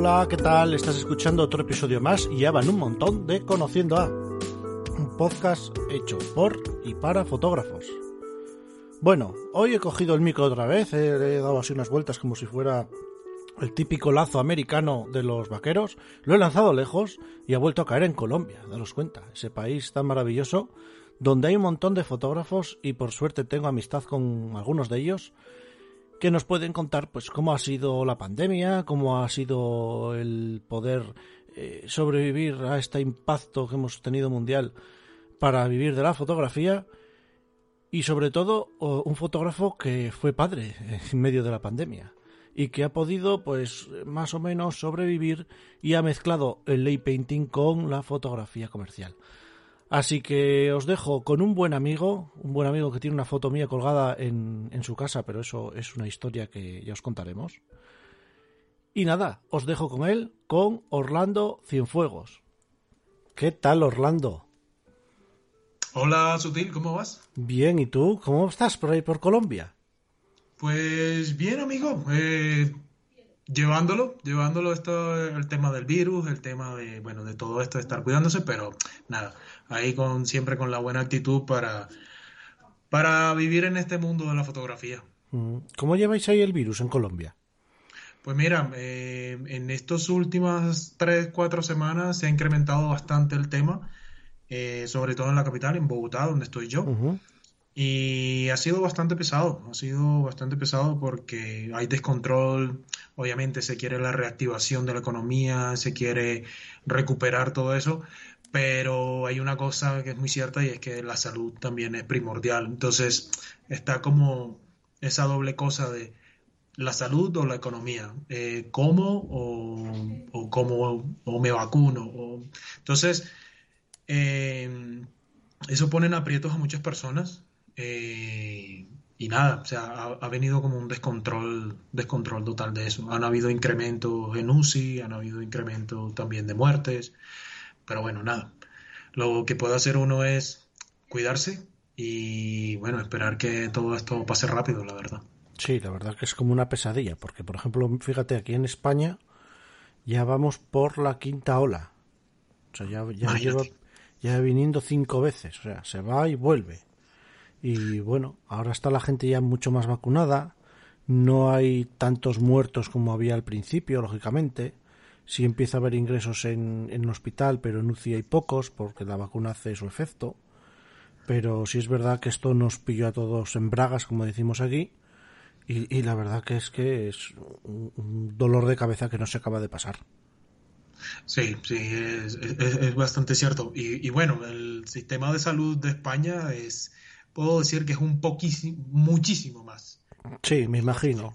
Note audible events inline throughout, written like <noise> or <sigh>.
Hola, ¿qué tal? Estás escuchando otro episodio más y ya van un montón de Conociendo a, un podcast hecho por y para fotógrafos. Bueno, hoy he cogido el micro otra vez, he, he dado así unas vueltas como si fuera el típico lazo americano de los vaqueros, lo he lanzado lejos y ha vuelto a caer en Colombia, daros cuenta, ese país tan maravilloso donde hay un montón de fotógrafos y por suerte tengo amistad con algunos de ellos que nos pueden contar pues cómo ha sido la pandemia, cómo ha sido el poder eh, sobrevivir a este impacto que hemos tenido mundial para vivir de la fotografía y sobre todo un fotógrafo que fue padre <laughs> en medio de la pandemia y que ha podido pues más o menos sobrevivir y ha mezclado el lay painting con la fotografía comercial. Así que os dejo con un buen amigo, un buen amigo que tiene una foto mía colgada en, en su casa, pero eso es una historia que ya os contaremos. Y nada, os dejo con él, con Orlando Cienfuegos. ¿Qué tal, Orlando? Hola, Sutil, ¿cómo vas? Bien, ¿y tú? ¿Cómo estás por ahí por Colombia? Pues bien, amigo. eh, llevándolo, llevándolo esto, el tema del virus, el tema de, bueno, de todo esto de estar cuidándose, pero nada, ahí con siempre con la buena actitud para, para vivir en este mundo de la fotografía. Mm, ¿Cómo lleváis ahí el virus en Colombia? Pues mira, eh, en estas últimas tres, cuatro semanas se ha incrementado bastante el tema, eh, sobre todo en la capital, en Bogotá, donde estoy yo. Y ha sido bastante pesado, ha sido bastante pesado porque hay descontrol, obviamente se quiere la reactivación de la economía, se quiere recuperar todo eso, pero hay una cosa que es muy cierta y es que la salud también es primordial. Entonces está como esa doble cosa de la salud o la economía, eh, ¿cómo o, o cómo o me vacuno? O... Entonces, eh, eso pone en aprietos a muchas personas. Eh, y nada, o sea, ha, ha venido como un descontrol, descontrol total de eso. Han habido incrementos en UCI, han habido incrementos también de muertes, pero bueno, nada. Lo que puede hacer uno es cuidarse y bueno, esperar que todo esto pase rápido, la verdad. Sí, la verdad que es como una pesadilla, porque por ejemplo, fíjate, aquí en España ya vamos por la quinta ola. O sea, ya, ya lleva ya viniendo cinco veces, o sea, se va y vuelve. Y bueno, ahora está la gente ya mucho más vacunada, no hay tantos muertos como había al principio, lógicamente. Sí empieza a haber ingresos en, en hospital, pero en UCI hay pocos, porque la vacuna hace su efecto. Pero sí es verdad que esto nos pilló a todos en bragas, como decimos aquí, y, la verdad que es que es un, un dolor de cabeza que no se acaba de pasar. Sí, sí, es, es- es bastante cierto. Y, y bueno, el sistema de salud de España es, puedo decir que es un poquísimo, muchísimo más Sí, me imagino.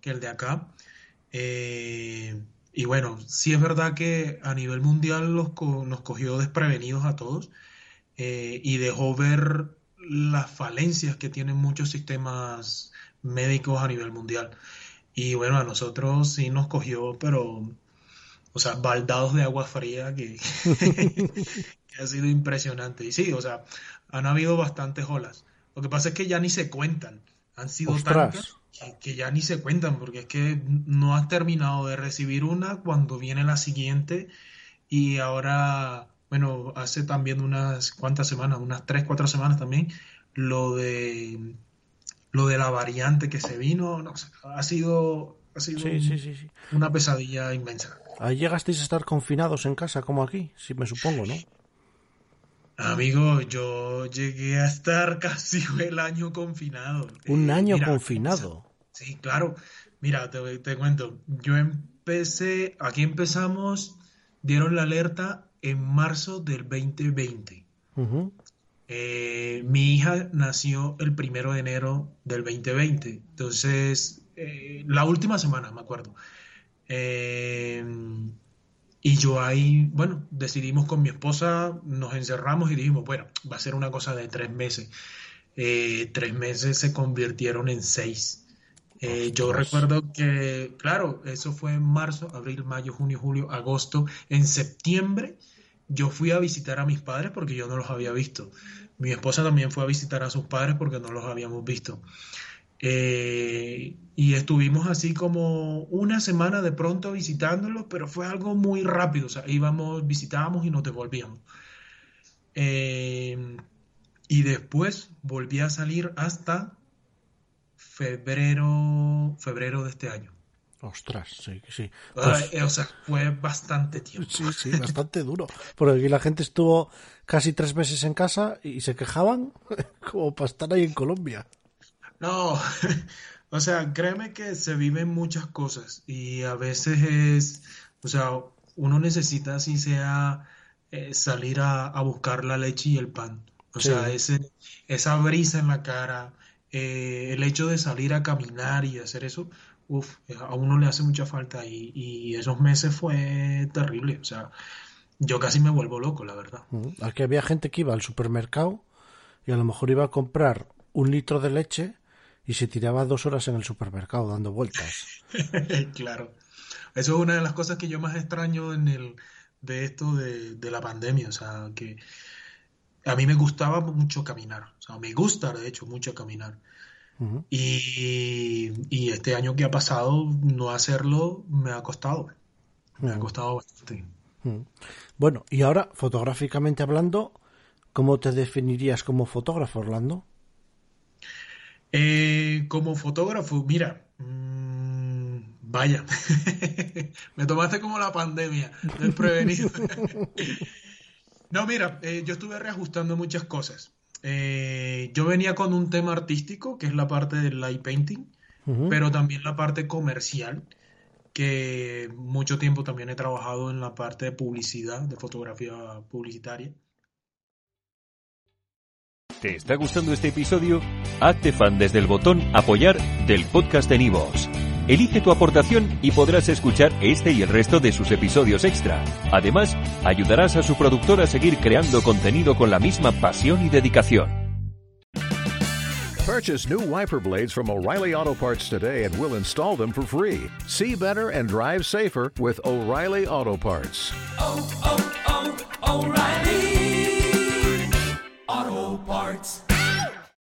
que el de acá. Eh, y bueno, sí es verdad que a nivel mundial los co- nos cogió desprevenidos a todos eh, y dejó ver las falencias que tienen muchos sistemas médicos a nivel mundial. Y bueno, a nosotros sí nos cogió, pero, o sea, baldados de agua fría que, <laughs> que ha sido impresionante. Y sí, o sea, han habido bastantes olas. Lo que pasa es que ya ni se cuentan. Han sido Ostras. tantas que, que ya ni se cuentan, porque es que no has terminado de recibir una cuando viene la siguiente y ahora, bueno, hace también unas cuantas semanas, unas tres, cuatro semanas también, lo de lo de la variante que se vino, no sé, ha sido, ha sido una pesadilla inmensa. Ahí llegasteis a estar confinados en casa, como aquí, si me supongo, ¿no? Amigo, yo llegué a estar <laughs> casi el año confinado. Un eh, año confinado. Sí, claro. Mira, te, te, cuento. Yo empecé, aquí empezamos, dieron la alerta en marzo del 2020. Eh, mi hija nació el primero de enero del 2020. Entonces, eh, la última semana, me acuerdo. Y yo ahí, bueno, decidimos con mi esposa, nos encerramos y dijimos, bueno, va a ser una cosa de tres meses. Eh, tres meses se convirtieron en seis. Eh, yo recuerdo que, claro, eso fue en marzo, abril, mayo, junio, julio, agosto. En septiembre yo fui a visitar a mis padres porque yo no los había visto. Mi esposa también fue a visitar a sus padres porque no los habíamos visto. Eh, y estuvimos así como una semana de pronto visitándolos, pero fue algo muy rápido. O sea, íbamos, visitábamos y nos devolvíamos. Eh, y después volví a salir hasta febrero, febrero de este año. Ostras, sí, sí. Pues o sea, fue bastante tiempo. Sí, sí, bastante duro. Porque aquí la gente estuvo casi tres meses en casa y se quejaban <laughs> como para estar ahí en Colombia. No, <laughs> o sea, créeme que se viven muchas cosas y a veces es, o sea, uno necesita así sea eh, salir a, buscar la leche y el pan. O sea, ese, esa brisa en la cara, eh, el hecho de salir a caminar y hacer eso, uff, a uno le hace mucha falta y, y esos meses fue terrible. O sea, yo casi me vuelvo loco, la verdad. Aquí había gente que iba al supermercado y a lo mejor iba a comprar un litro de leche y se tiraba dos horas en el supermercado dando vueltas. <laughs> claro. Eso es una de las cosas que yo más extraño en el, de esto de, la pandemia. O sea, que a mí me gustaba mucho caminar. O sea, me gusta, de hecho, mucho caminar. y, y, este año que ha pasado, no hacerlo me ha costado. Me ha costado bastante. Bueno, y ahora, fotográficamente hablando, ¿cómo te definirías como fotógrafo, Orlando? Eh, como fotógrafo, mira, mm, vaya, <laughs> me tomaste como la pandemia del prevenido. <laughs> no, mira, eh, yo estuve reajustando muchas cosas. Eh, yo venía con un tema artístico, que es la parte del light painting, pero también la parte comercial, que mucho tiempo también he trabajado en la parte de publicidad, de fotografía publicitaria. ¿Te está gustando este episodio? Hazte fan desde el botón Apoyar del podcast de Nivos. Elige tu aportación y podrás escuchar este y el resto de sus episodios extra. Además, ayudarás a su productor a seguir creando contenido con la misma pasión y dedicación. Purchase new wiper blades from O'Reilly Auto Parts today and we'll install them for free. See better and drive safer with O'Reilly Auto Parts. Oh, oh.